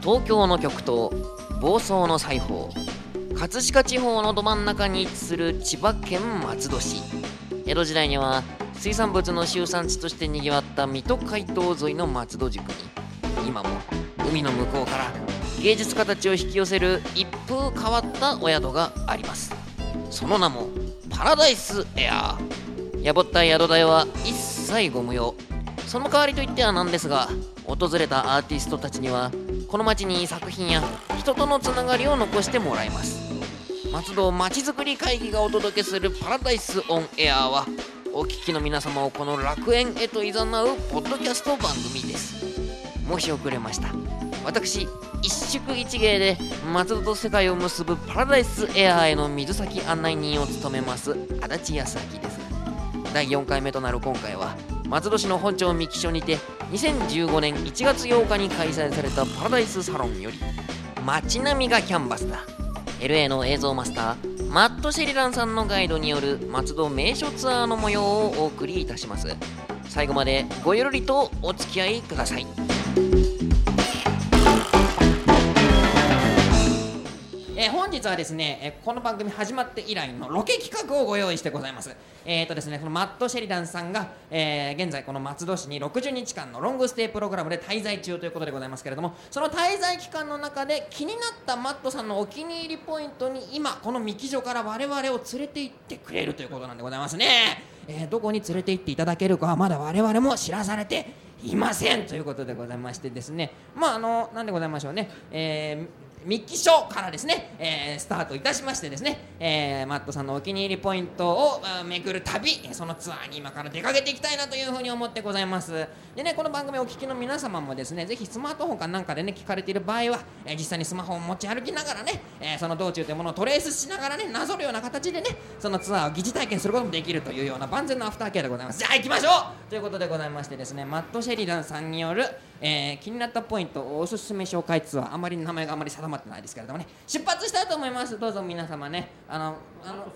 東京の極東房総の裁縫葛飾地方のど真ん中に位置する千葉県松戸市。江戸時代には水産物の集産地としてにぎわった水戸街道沿いの松戸宿に今も海の向こうから芸術家たちを引き寄せる一風変わったお宿があります。その名もパラダイスエアーやぼったい宿代は一切ご無用。その代わりといってはなんですが訪れたアーティストたちにはこの街に作品や人とのつながりを残してもらいます。松戸まちづくり会議がお届けするパラダイスオンエアはお聞きの皆様をこの楽園へと誘うポッドキャスト番組です。申し遅れました。私一宿一芸で松戸と世界を結ぶパラダイスエアーへの水先案内人を務めます足立康明です。第4回目となる今回は松戸市の本町三木署にて2015年1月8日に開催されたパラダイスサロンより街並みがキャンバスだ。LA の映像マスターマット・シェリランさんのガイドによる松戸名所ツアーの模様をお送りいたします。最後までごゆるりとお付き合いください。えー本日はですね、えーこの番組始まって以来のロケ企画をご用意してございます。えーとですね、このマット・シェリダンさんが、えー現在この松戸市に60日間のロングステイプログラムで滞在中ということでございますけれども、その滞在期間の中で気になったマットさんのお気に入りポイントに今、この三木所から我々を連れて行ってくれるということなんでございますね。えーどこに連れて行っていただけるかはまだ我々も知らされていませんということでございましてですね、まああの、なんでございましょうね。えーミッキーショーからですね、えースタートいたしましてですね、えーマットさんのお気に入りポイントをあー巡る旅そのツアーに今から出かけていきたいなというふうに思ってございます。でねこの番組をお聞きの皆様もですねぜひスマートフォンかなんかでね聞かれている場合は、えー実際にスマホを持ち歩きながらね、えーその道中というものをトレースしながらねなぞるような形でねそのツアーを疑似体験することもできるというような万全のアフターケアでございます。じゃあ行きましょう。ということでございましてですねマット・シェリダンさんによるえー気になったポイントおすすめ紹介ツアー。あまり名前があまり定まってないですけれどもね。出発したいと思います。どうぞ皆様ね。あのあの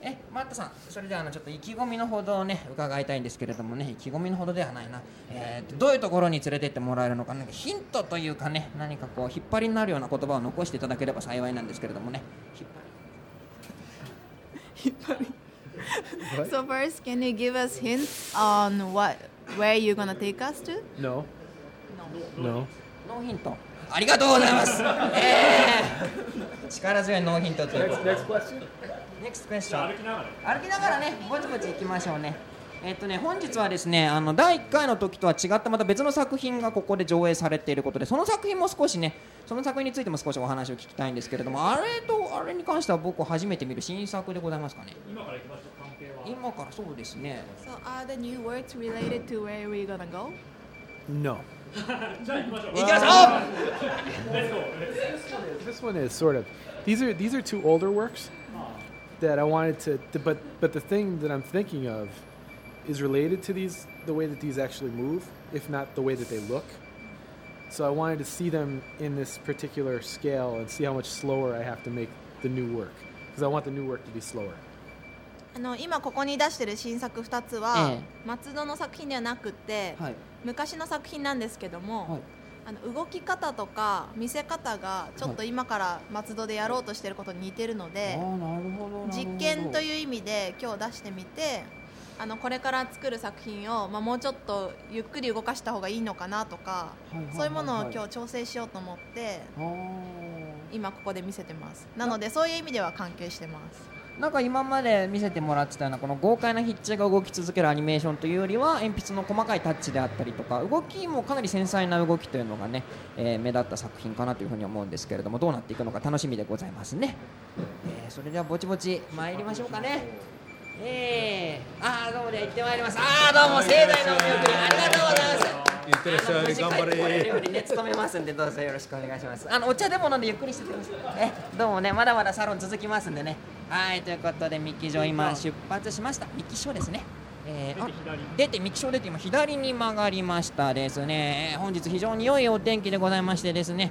えマットさんそれではあのちょっと意気込みのほどをね伺いたいんですけれどもね。意気込みのほどではないな、えーとどういうところに連れてってもらえるのかなんかヒントというかね何かこう引っ張りになるような言葉を残していただければ幸いなんですけれどもね。引っ張り。So first, can you give us hints on what where you're gonna take us to? No. No. ノーヒントありがとうございます。えー、力強いノーヒントということで。Next. NEXT question? 歩きながら。歩きながらねぼちぼち行きましょうね。えっとね本日はですねあの第1回の時とは違ったまた別の作品がここで上映されていることでその作品も少しねその作品についても少しお話を聞きたいんですけれどもあれとあれに関しては僕初めて見る新作でございますかね？今から行きましょう。関係は今からそうですね。So are the new words related to where we're gonna go? No. 行きましょう This one is sort of. These are these are two older works that I wanted to, to- but but the thing that I'm thinking of is related to these the way that these actually move, if not the way that they look. So I wanted to see them in this particular scale and see how much slower I have to make the new work because I want the new work to be slower. あの今ここに出してる新作2つは、え松戸の作品ではなくって、はい 昔の作品なんですけども、はい。あの動き方とか見せ方がちょっと今から松戸でやろうとしてることに似てるのあで、ーなるほどなるほど。実験という意味で今日出してみてあのこれから作る作品を、まあ、もうちょっとゆっくり動かした方がいいのかなとか、はいはいはいはい。そういうものを今日調整しようと思って今ここで見せてます。なのでそういう意味では関係してますなんか今まで見せてもらってたようなこの豪快な筆致が動き続けるアニメーションというよりは鉛筆の細かいタッチであったりとか動きもかなり繊細な動きというのがね、えー目立った作品かなというふうに思うんですけれどもどうなっていくのか楽しみでございますね、えーそれではぼちぼち参りましょうかね。えー、ああどうもでは行ってまいります。ああどうも盛大なお見送りありがとうございますいってらっしゃい。頑張れ。ね努めますんでどうぞよろしくお願いします。あのお茶でも飲んでゆっくりしてくださいえどうもねまだまだサロン続きますんでね。はいということでミッキー場今出発しました。ミッキーショーですね。えーあ出て、三木町出て、今、左に曲がりましたですね、本日、非常に良いお天気でございましてですね、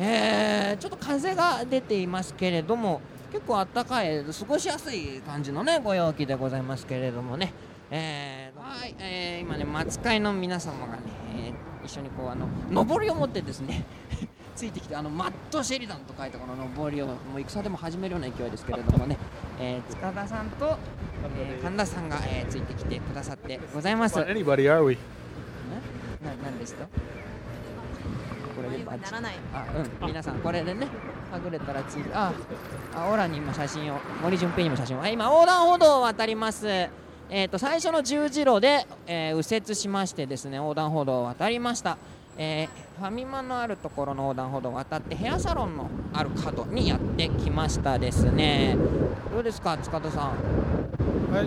えーちょっと風が出ていますけれども、結構暖かい、過ごしやすい感じのね、ご陽気でございますけれどもね、えーはい、えー今ね、松会の皆様がね、えー一緒にこう、あの、上りを持ってですね、ついてきて、あの、マット・シェリダンと書いたこの上りを、もう戦でも始めるような勢いですけれどもね、えー塚田さんと、えー神田さんが、えーついてきてくださってございます。Anybody, are we? ななんですかこれでバッチならないあうん皆さんこれでねはぐれたらついてああオラに今写真を森純平にも写真を。あ今横断歩道を渡りますえっ、と最初の十字路で、えー右折しましてですね横断歩道を渡りました。えーファミマのあるところの横断歩道を渡ってヘアサロンのある角にやってきましたですね。どうですか塚田さん。はい、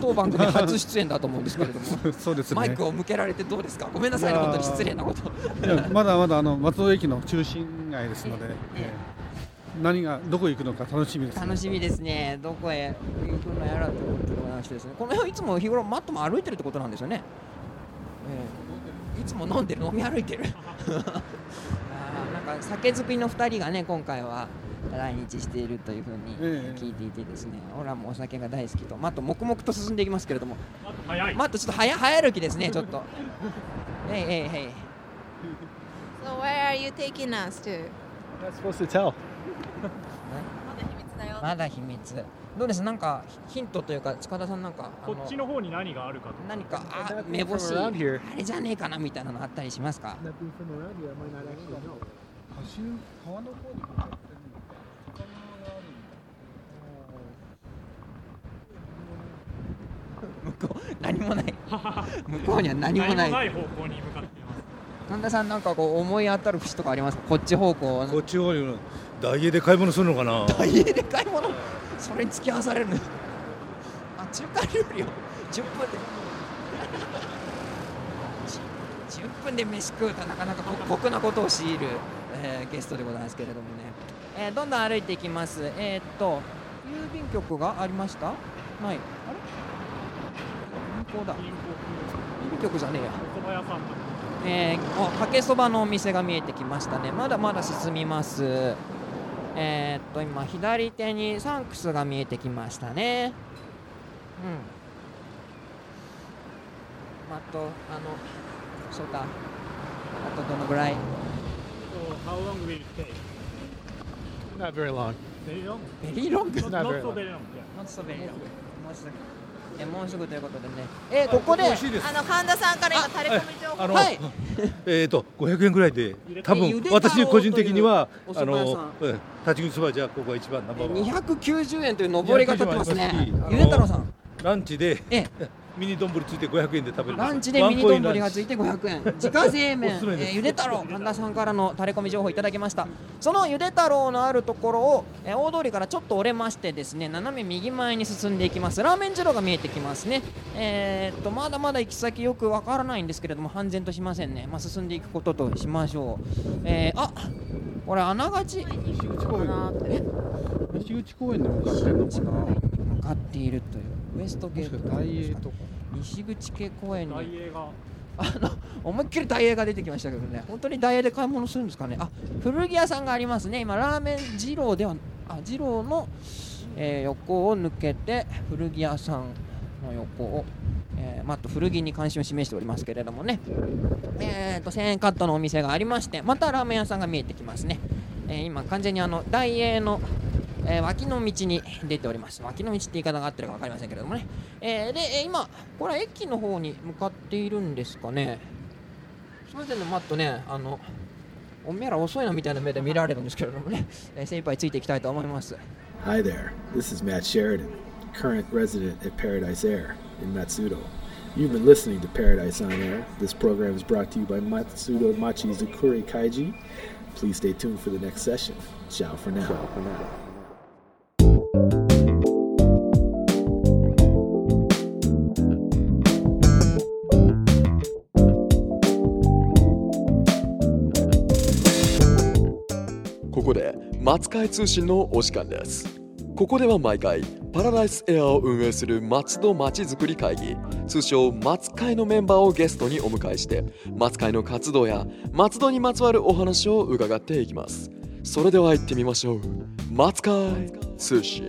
当番組初出演だと思うんですけれども。そうですね。マイクを向けられてどうですか？ごめんなさいね本当に失礼なこと。まだまだあの松尾駅の中心街ですので、ええ。ええ何がどこ行くのか楽しみです、楽しみですね。どこへ行くのやらということでございましてですね。この辺いつも日頃マットも歩いてるってことなんですよね、ええいつも飲んでる？飲み歩いてる？あーなんか酒造りの2人がね今回は来日しているというふうにええ。聞いていてですね、オラもお酒が大好きと。マット黙々と進んでいきますけれども。早い。マットちょっと早早歩きですねちょっと。えいえいえい So where are you taking us to? I'm not supposed to tell. まだ秘密。どうです？なんかヒントというか塚田さんなんかあこのっちの方に何があるかと何かあ目星あ.れじゃねえかなみたいなのあったりしますか？川の方に向こう何もない。向こうには何もない。何もない方向に向かっています。神田さんなんかこう思い当たる節とかありますか？こっち方向こっち方にダイエーで買い物するのかな？大家で買い物？それに付き合わされるの？あ中華料理を？10分で。じ10分で飯食うとなかなかこ酷なことを強いる、えーゲストでございますけれどもね、えーどんどん歩いていきます。えーっと郵便局がありました？ない。あれ？銀行だ。郵便局じゃねえや。お蕎麦屋さんだ。えー、おかけそばのお店が見えてきましたね。まだまだ進みますえー、っと今左手にサンクスが見えてきましたねうんあとあのそうかあとどのぐらい So how long will it take? Not very long. Very long? ベリーロング Not, Not not very so long. very long. Yeah. もうすぐもうすぐえもうすぐということでね。えー、ここであの神田さんから今タレコミ情報。はい。えっ、と500円ぐらいで多分私個人的にはあのうん立ち食いそばじゃここが一番ナンバーワン。290円という上りが立ってますね。290円ありますしゆで太郎さん。ランチでえミニ丼ついて500円で食べるランチでミニ丼がついて500円。自家製麺。おすすえーゆで太郎神田さんからのタレコミ情報いただきました。そのゆで太郎のあるところを、えー大通りからちょっと折れましてですね斜め右前に進んでいきます。ラーメン二郎が見えてきますね。えーっとまだまだ行き先よくわからないんですけれども半然としませんね。まあ進んでいくこととしましょう。えー、あこれあながち。西口公園西口公園に向かってるのかな。も向かっているというウエストゲート大英とか西口系公園に。大英が。あの思いっきりダイエーが出てきましたけどね、本当にダイエーで買い物するんですかね、あ古着屋さんがありますね、今、ラーメン二郎では、あ二郎の、えー横を抜けて、古着屋さんの横を、えー、まああと古着に関心を示しておりますけれどもね、えー、と1000円カットのお店がありまして、またラーメン屋さんが見えてきますね、えー今、完全にあのダイエーの、えー脇の道に出ております。脇の道って言い方が合ってるか分かりませんけれどもね。えーで、えー今、これは駅の方に向かっているんですかね。すみませんね、マットね、あの、おめえら遅いなみたいな目で見られるんですけれどもね、えー精一杯ついていきたいと思います。Hi there, this is Matt Sheridan, current resident at Paradise Air in Matsudo. You've been listening to Paradise on Air. This program is brought to you by Matsudo Machi Zukuri Kaiji. Please stay tuned for the next session. Ciao for now. ここで松海通信のお時間です。ここでは毎回パラダイスエアを運営する松戸まちづくり会議通称松会のメンバーをゲストにお迎えして松会の活動や松戸にまつわるお話を伺っていきます。それでは行ってみましょう。松会通信。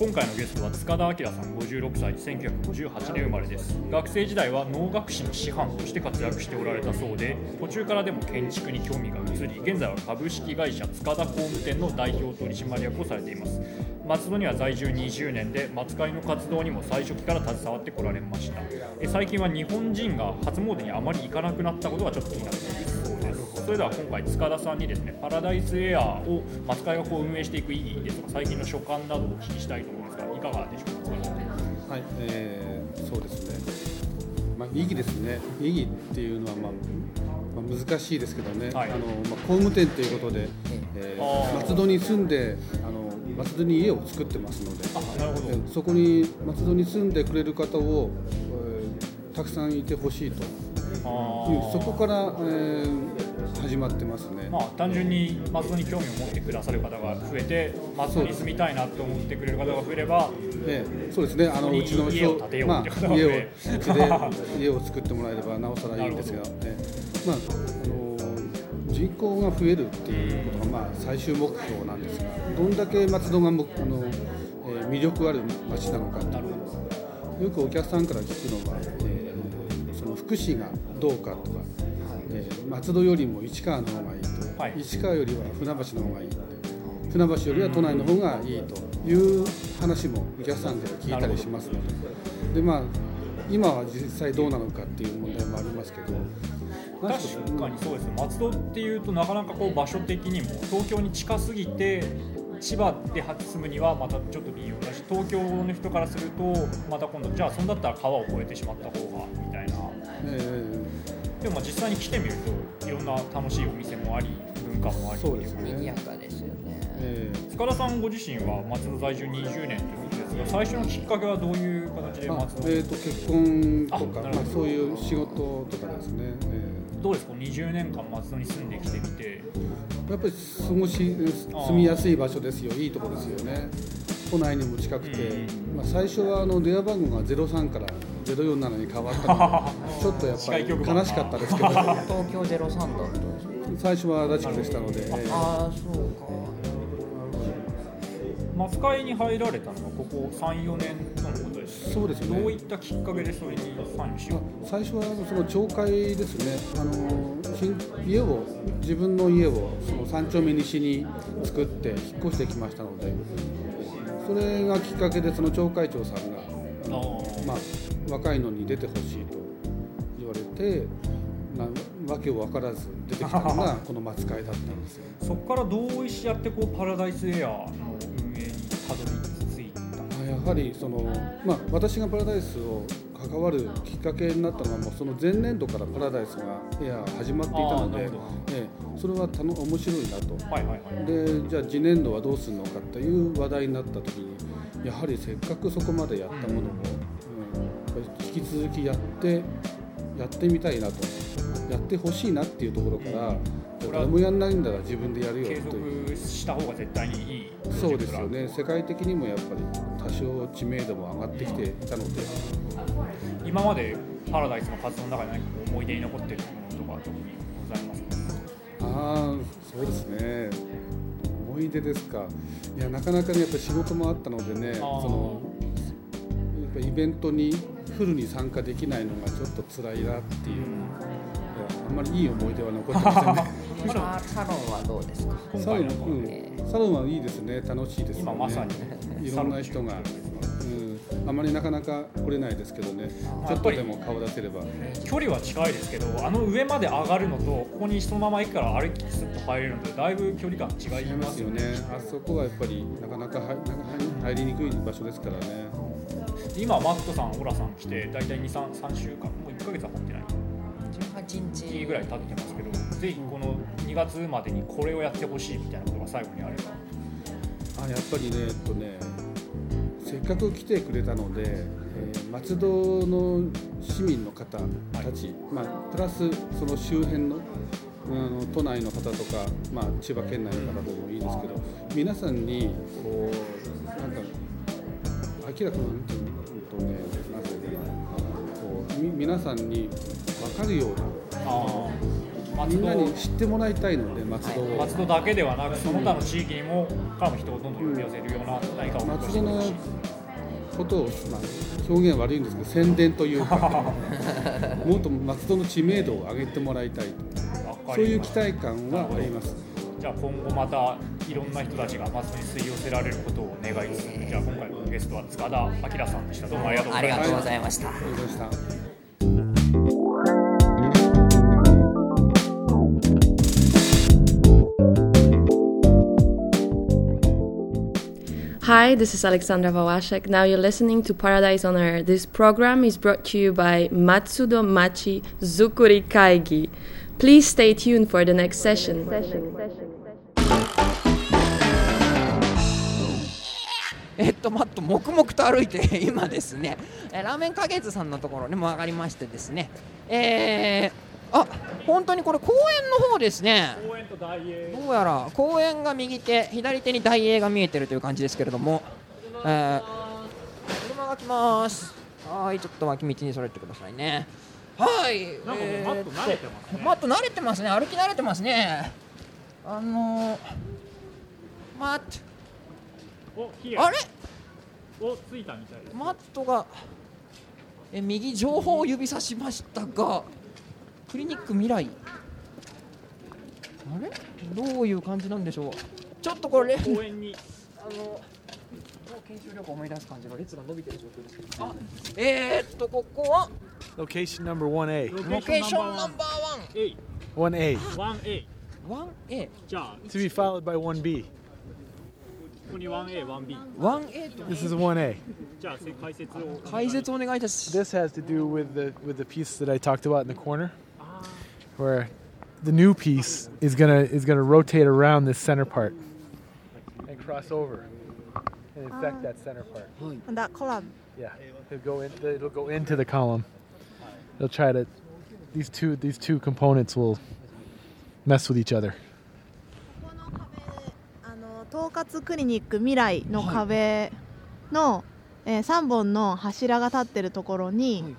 今回のゲストは塚田明さん56歳1958年生まれです。学生時代は農学士の師範として活躍しておられたそうで途中からでも建築に興味が移り現在は株式会社塚田工務店の代表取締役をされています。松戸には在住20年で松会の活動にも最初期から携わってこられました。最近は日本人が初詣にあまり行かなくなったことがちょっと気になっているそうです。それでは今回塚田さんにですねパラダイスエアーを松会がこう運営していく意義ですとか最近の所感などをお聞きしたいと思いますがいかがでしょうか？はい、えーそうですね、まあ、意義ですね、意義っていうのは、まあまあ、難しいですけどね、はい。あのまあ、工務店ということで、えー松戸に住んであの、松戸に家を作ってますので、あなるほど。えーそこに松戸に住んでくれる方を、えーたくさんいてほしいという、そこから、えー始まってますね。まあ、単純に松戸に興味を持ってくださる方が増えて松戸に住みたいなと思ってくれる方が増えればええ、そうですね。あのうちの家を建てようまあってことが家をうねちで家を作ってもらえればなおさらいいんですが、ええまああの人口が増えるっていうことがまあ最終目標なんですが、どんだけ松戸がもあの、えー魅力ある町なのかっていう。よくお客さんから聞くのは、えーその福祉がどうかとか、えー松戸よりも市川の方がいいと、はい。市川よりは船橋の方がいいって。船橋よりは都内の方がいいという話もお客さんで聞いたりしますので。で、まあ、今は実際どうなのかっていう問題もありますけど。確かにそうです松戸っていうとなかなかこう場所的にも東京に近すぎて千葉で住むにはまたちょっと微妙だし東京の人からするとまた今度じゃあそんだったら川を越えてしまった方がみたいな。えでもまあ実際に来てみるといろんな楽しいお店もあり文化もありそうですね。賑やかですよね。え塚田さんご自身は松戸在住20年ということですが最初のきっかけはどういう形でまあ松戸えー、と結婚とかまあ、そういう仕事とかですね、えどうですか？20年間松戸に住んできてみて。ーやっぱり過ごし住みやすい場所ですよ。いいところですよね。都内にも近くて、うん。まあ、最初はあの電話番号が03から047に変わったので ちょっとやっぱり悲しかったですけど。東京03だったんですか最初は足立区でしたので、えーああそうか。松会に入られたのはここ34年とのことですそうですね。どういったきっかけでそれに参与しよ最初はその町会ですね。あの新家を自分の家をその三丁目西に作って引っ越してきましたので。それがきっかけでその町会長さんがあまあ、若いのに出てほしいと言われてなわけを分からず出てきたのが この松会だったんですよ。そこからどうやってこうパラダイスエアの運営にたどり着いた。あやはりその、まあ、私がパラダイスを関わるきっかけになったのはもうその前年度からパラダイスがエア始まっていたのでええ、それはたの面白いなと。はいはいはいでじゃあ次年度はどうするのかという話題になった時にやはりせっかくそこまでやったものを、引き続きやってやってみたいなと。やってほしいなっていうところから、誰もやんないんだら自分でやるよ継という。続した方が絶対にいいそうですよね。世界的にもやっぱり多少知名度も上がってきていたので今までパラダイスの活動の中で何か思い出に残っているものとか特にございますか？ああそうですね。思い出ですか。いやなかなかねやっぱり仕事もあったのでねそのやっぱイベントにフルに参加できないのがちょっと辛いなっていう、いやあんまりいい思い出は残ってませんね。ササロンはどうですか？今サロン、回のうん、サロンはいいですね。楽しいですよね。今まさにいろんな人が、うん、あまりなかなか来れないですけどね。ちょっとでも顔出せれば。距離は近いですけどあの上まで上がるのとここにそのまま駅から歩きスッと入れるのでだいぶ距離感違いまますすよね。あそこはやっぱりなかなか入なか入りにくい場所ですからね今マットさんオラさん来て大体23 3週間もう1ヶ月は経ってない。18日。ぐらい経ってますけどぜひこの2月までにこれをやってほしいみたいなことが最後にあれば。あやっぱりねえっとねせっかく来てくれたので、えー松戸の市民の方たち、まあ、プラスその周辺のあの都内の方とか、まあ、千葉県内の方でもいいんですけど皆さんにこうなんか明らかななんていうとねなんていうかなこうみ皆さんに分かるようああなみんなに知ってもらいたいので松戸を、松戸だけではなくその他の地域にもからも人をどんどん呼び寄せるような何かを松戸のことを、まあ、表現は悪いんですけど宣伝というか もっと松戸の知名度を上げてもらいたい。そういう期待感はあります。じゃあ今後またいろんな人たちが松戸に吸い寄せられることを願いつつじゃあ今回のゲストは塚田明さんでしたどうもありがとうございましたありがとうございました Hi, this is Alexandra Vawashek. Now you're listening to Paradise on Air. This program is brought to you by Matsudo Machi Zukuri Kaigi. Please stay tuned for the next session. えっと、まっと黙々と歩いて 今ですね、えラーメン花月さんのところにも上がりましてですね、えー、あ本当にこれ公園の方ですね。どうやら公園が右手左手に大英が見えてるという感じですけれども、えー車が来ます。はいちょっと脇道にそれてくださいね。はいなんかマット慣れてますねマット慣れてますね。歩き慣れてますね。あのー、マット。あれ？おついたみたいです。マットがえ右情報を指さしましたがクリニック未来。あれ？どういう感じなんでしょう？ちょっとこれ公園に。あの研修旅行思い出す感じの列が伸びてる状況ですけどあえー、っとここは？Location number 1A. ロケーションナンバー A 1A. 1A ワン 1A じゃあ To be followed by 1B. ここに 1A 1B 1A と This is 1A. じゃあせ解説を解説お願いいたします This has to do with the with the piece that I talked about in the corner, where the new piece is gonna is gonna rotate around this center part and cross over and infect that center part. That column. Yeah, it'll go in. It'll go into the column. They'll try to. These two these two components will mess with each other. クリニック未来の壁の、えー、3本の柱が立ってるところに、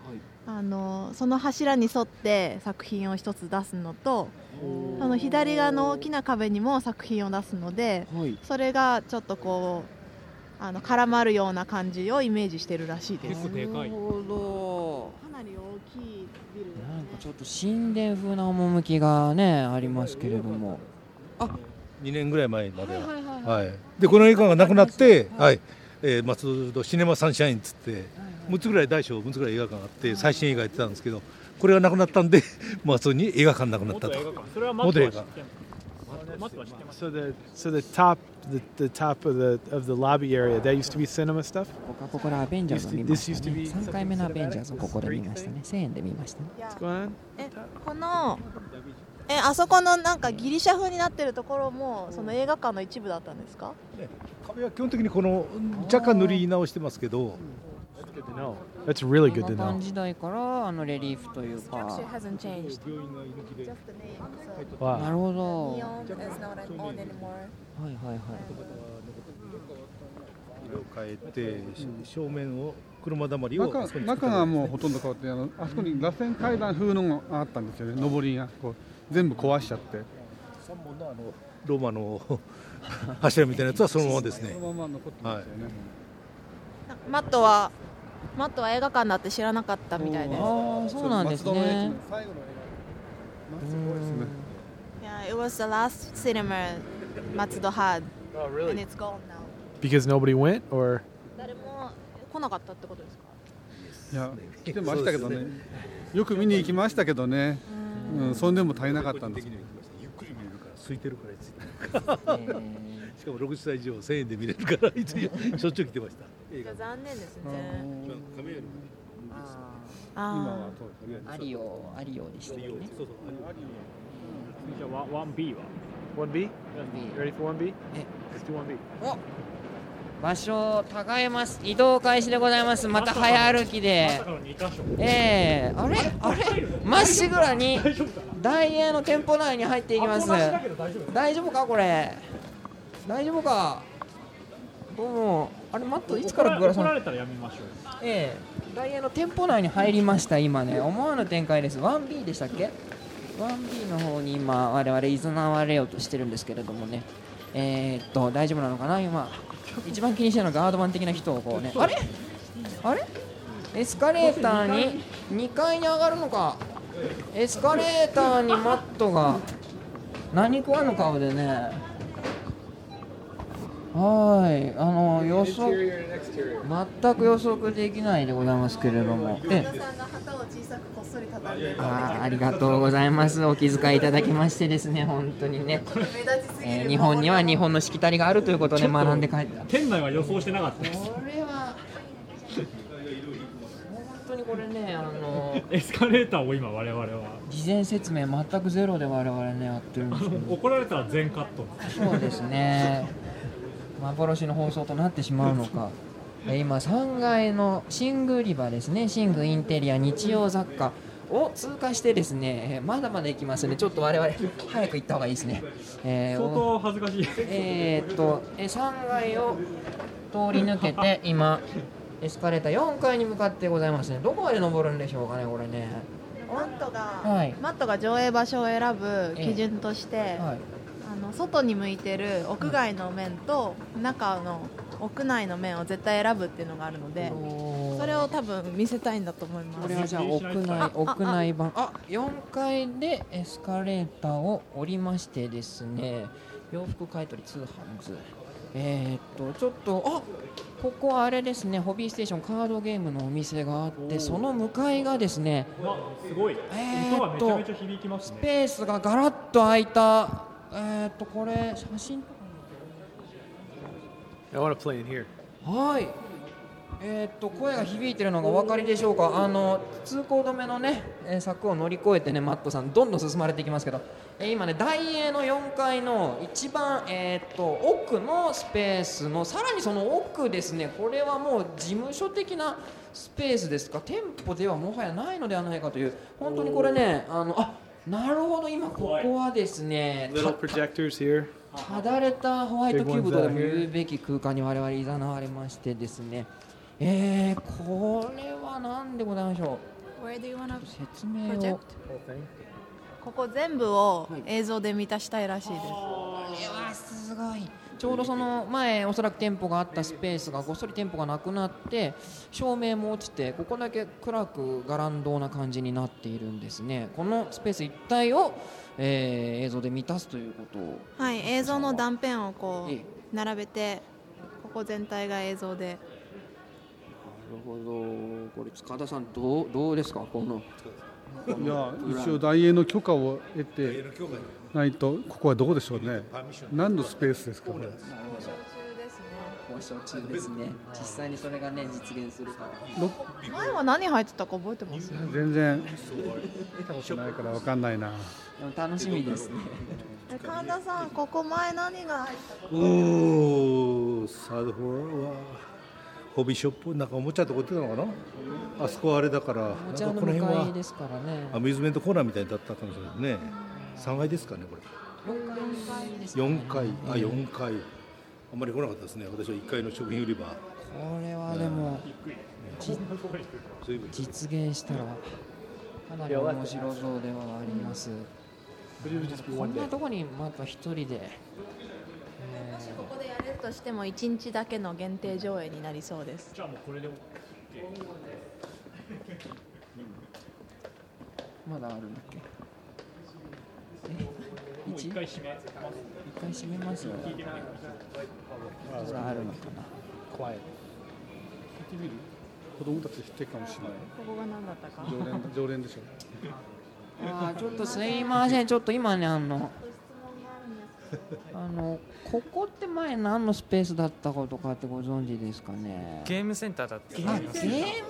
あのその柱に沿って作品を一つ出すのとその左側の大きな壁にも作品を出すのではい。それがちょっとこうあの絡まるような感じをイメージしてるらしいです。結構でかい。なるほかなり大きいビルどなんかちょっと神殿風な趣がねありますけれども2年ぐらい前までは、はいはいはい、でこの映画がなくなって、はい。えー松戸シネマサンシャインっつって6つぐらい大小6つぐらい映画館があって最新映画やってたんですけどこれがなくなったんで 松戸に映画館なくなったと。元映画館。それはマットは知ってますマットは知ってます So the so the top the, the top of the of the lobby area that used to be cinema stuff? ここここでアベンジャーズを見ましたね。Be 3回目のアベンジャーズをここで見ましたね。1000円で見ましたね。このえあそこのなんかギリシャ風になってるところもその映画館の一部だったんですか？壁は基本的にこの若干塗り直してますけど。That's good to know. That's really good to 7 know. 時代からあのレリーフというか。な.るほどはいはいはい。色を変えて正面を車だまりを中がもうほとんど変わってあのあそこに螺旋階段風のがあったんですよね。上りがこう全部壊しちゃって。3本のあのローマの 柱みたいなやつはそのままですね。そのまま残ってますよね、マットはマットは映画館だって知らなかったみたいです。ああそうなんですね。の最後の映画。松戸ですね Yeah it was the last cinema 松戸 had. Oh, and really? it's gone now. Because nobody went, or? 誰も来なかったってことですか？いや来てましたけどね。よく見に行きましたけどね。うん、そんでも足りなかったんです。ゆっくり見れるから空いてるからしかも60歳以上1000円で見れるからいつしょっちゅう来てました。残念ですね。あそうです。ねアリオアリオでしたね。そうそうじゃあ 1B は？one B? You ready for one B? え。Let's do one B. お場所違います移動開始でございます。また早歩きで。まさかの2箇所ええ。あれ？あれ？まっしぐらに大英の店舗内に入っていきます。大丈夫かこれ？大丈夫か？どうも。あれマットいつからグラさん怒られたらやめましょうええ。ダイエーの店舗内に入りました今ね。思わぬ展開です。1B でしたっけ？1B の方に今我々いざなわれようとしてるんですけれどもねえー、っと大丈夫なのかな？今。一番気にしてるのはガードマン的な人をこうね。あれ？あれ？エスカレーターに2階に上がるのか。エスカレーターにマットが何食わぬ顔でねはい。あの予測全く予測できないでございますけれども。えさんが旗を小さくこっそり畳んであーありがとうございます。お気遣いいただきましてですね本当にね、えー日本には日本のしきたりがあるということで学んで帰った。店内は予想してなかったです。これは本当にこれねあの エスカレーターを今我々は。事前説明全くゼロで我々ねやってるんですけど。怒られたら全カット。そうですね幻の放送となってしまうのか。えー今3階の寝具売り場ですね。寝具インテリア日用雑貨を通過してですねえーまだまだ行きますね。ちょっと我々早く行った方がいいですね、えー相当恥ずかしい。えーっとえー3階を通り抜けて今エスカレーター4階に向かってございますね。どこまで登るんでしょうかねこれね。マットが、はい。マットが上映場所を選ぶ基準として、はいあの外に向いてる屋外の面と中の屋内の面を絶対選ぶっていうのがあるのでそれを多分見せたいんだと思います。これはじゃあ屋内屋内版あ4階でエスカレーターを降りましてですね洋服買取通販図えー、っとちょっとあここはあれですねホビーステーションカードゲームのお店があってその向かいがですねあすごい。えーっと音がめちゃめちゃ響きますスねペースがガラッと空いたえー、っとこれ写真 I want to play in here. はい。えーっと声が響いてるのがお分かりでしょうか？あの通行止めのね、えー柵を乗り越えてねマットさんどんどん進まれていきますけど、えー今ね大英の4階の一番えーっと奥のスペースのさらにその奥ですね。これはもう事務所的なスペースですか？店舗ではもはやないのではないかという本当にこれねあのあなるほど今ここはですね.ただれたホワイトキューブとでも言うべき空間に我々いざなわれましてですね。えー、これは何でございましょう？説明?を。ここ全部を映像で満たしたいらしいです、これはすごいちょうどその前おそらく店舗があったスペースがごっそり店舗がなくなって照明も落ちてここだけ暗くガランドな感じになっているんですね。このスペース一帯を、えー映像で満たすということ。をはい映像の断片をこええ。う並べてここ全体が映像で。なるほど。これ塚田さんどうどうですか？このいや一応大英の許可を得てないとここはどこでしょうね。何のスペースですかこれ交渉中ですね実際にそれがね実現するか前は何入ってたか覚えてます全然見たことないからわかんないなでも楽しみですね神田さんここ前何が入ったかおおサードフロアはホビーショップなんかおもちゃとか売ってたのかなあそこはあれだからなんかお茶のこの辺は向かいですからねアミューズメントコーナーみたいだったかもしれないね3階ですかねこれ。4階あ4階。あんまり来なかったですね。私は1階の食品売り場。これはでもじ随分実現したらかなり面白そうではあります。こんなとこにまた一人で、えーここでやるとしても1日だけの限定上映になりそうです。じゃあもうこれでまだあるんだっけ？一回閉めます一回閉めますよ。聞いてみてくださいまだあるのかな？Quiet 聞いてみる？子供たち知ってるかもしれない。ここが何だったか？常連常連でしょ。あーちょっとすいません。ちょっと今ねあのあのここって前何のスペースだったことかってご存知ですかね？ゲームセンターだってあゲー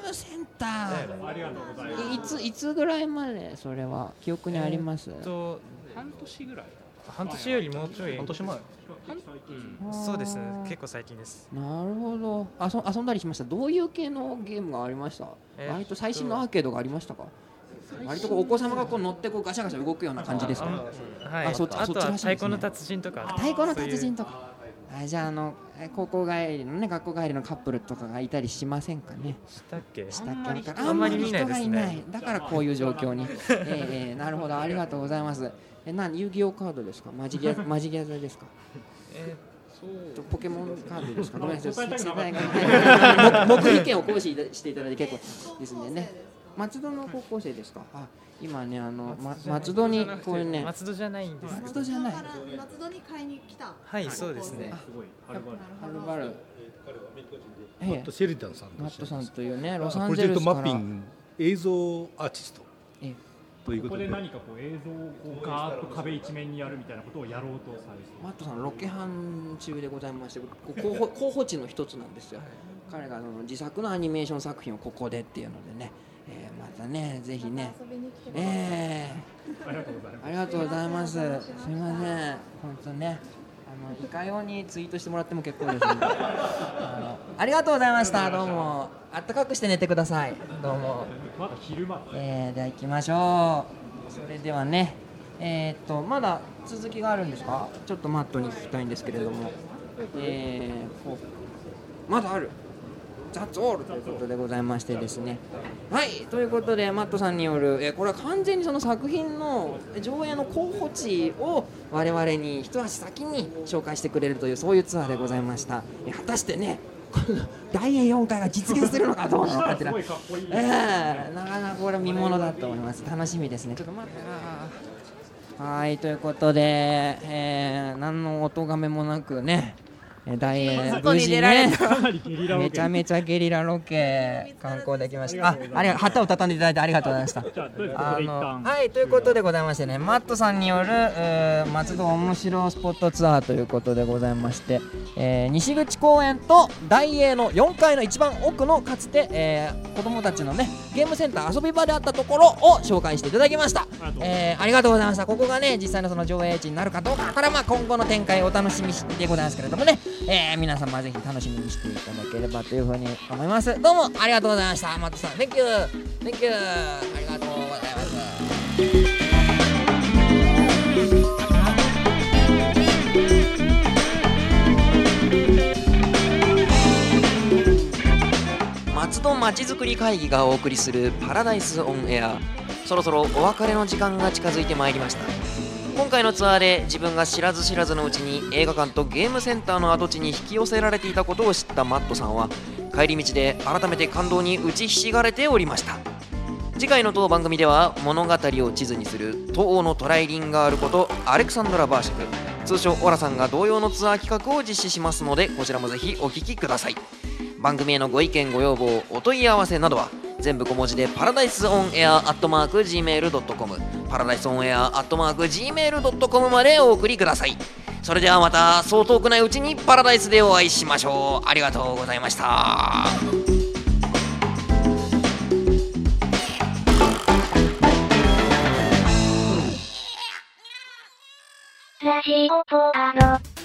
ムセンター。ありがとうございますいついつぐらいまでそれは？記憶にあります、えっと半年ぐらい。半年よりもうちょい。半年前。そうです。ね結構最近です。なるほど。あそ遊んだりしました？どういう系のゲームがありました、えー割と最新のアーケードがありましたか？え割とこうお子様がこう乗ってこうガシャガシャ動くような感じですか、はい、あそっちあとはそっちらしいですね。太鼓の達人とか。太鼓の達人とかあじゃああのえ高校帰りのね学校帰りのカップルとかがいたりしませんかね？したっけ？したっけ？あんまり見ない。ですあんまり人がいねないだからこういう状況に。ええええ なるほど。ありがとうございます。え何？遊戯王カードですか？マジギャ マジギャザですか？えとポケモンカードですか？ごめんなさい。世代が。はい黙秘権を行使していただいて結構ですんでね松戸の高校生ですか？あ今ねあの、ま、松戸にこういうね。松戸じゃないんです。松戸じゃない松戸に買いに来た。はいそうですね。はるばるマット・シェリダンさんとマットさんというねあロサンプロジェクトゼルスからマッピング映像アーティストええ。というこでこで何かこう映像をこうガーッと壁一面にやるみたいなことをやろうとされて。マットさんロケハン中でございましてこう候補候補地の一つなんですよ。彼があの自作のアニメーション作品をここでっていうのでね、ねぜひね。遊びに来てえありがとうござい。ますー、ありがとうございます。すいません。本当ね。あのいかようにツイートしてもらっても結構ですんで。あのありがとうございました。どうも。あったかくして寝てください。どうも。まだ昼間えー、では行きましょう。それではね。えー、っとまだ続きがあるんですか？ちょっとマットに聞きたいんですけれども。えー、まだある That's all ということでございましてですね。はいということでマットさんによる、えーこれは完全にその作品の上映の候補地を我々に一足先に紹介してくれるというそういうツアーでございました、えー果たしてね大英4回が実現するのかどうなのかっていうのは すごいかっこい。いええなかなかこれは見ものだと思います。楽しみですね。ちょっと待ってな。はいということで、えー、何の音がめもなくねえー大英無事ね。めちゃめちゃゲリラロケ。観光できましたあありが旗を畳んでいただいてありがとうございました。あのはい。ということでございましてねマットさんによる、えー松戸面白スポットツアーということでございまして、えー西口公園と大英の4階の一番奥のかつて、えー子供たちのねゲームセンター遊び場であったところを紹介していただきました。えーありがとうございました。ここがね実際のその上映地になるかどうかこれはまあ今後の展開をお楽しみでございますけれどもね、えー皆様ぜひ楽しみにしていただければというふうに思います。どうもありがとうございました。マットさん Thank you Thank you ありがとうございます。松戸まちづくり会議がお送りするパラダイスオンエア。そろそろお別れの時間が近づいてまいりました。今回のツアーで自分が知らず知らずのうちに映画館とゲームセンターの跡地に引き寄せられていたことを知ったマットさんは帰り道で改めて感動に打ちひしがれておりました。次回の当番組では物語を地図にする東欧のトライリンガールことアレクサンドラ・バーシェク通称オラさんが同様のツアー企画を実施しますのでこちらもぜひお聞きください。番組へのご意見ご要望お問い合わせなどは全部小文字でパラダイスオンエアアットマーク Gmail.com パラダイスオンエアアットマーク Gmail.com までお送りくださいそれではまたそう遠くないうちにパラダイスでお会いしましょうありがとうございましたラジオポアド。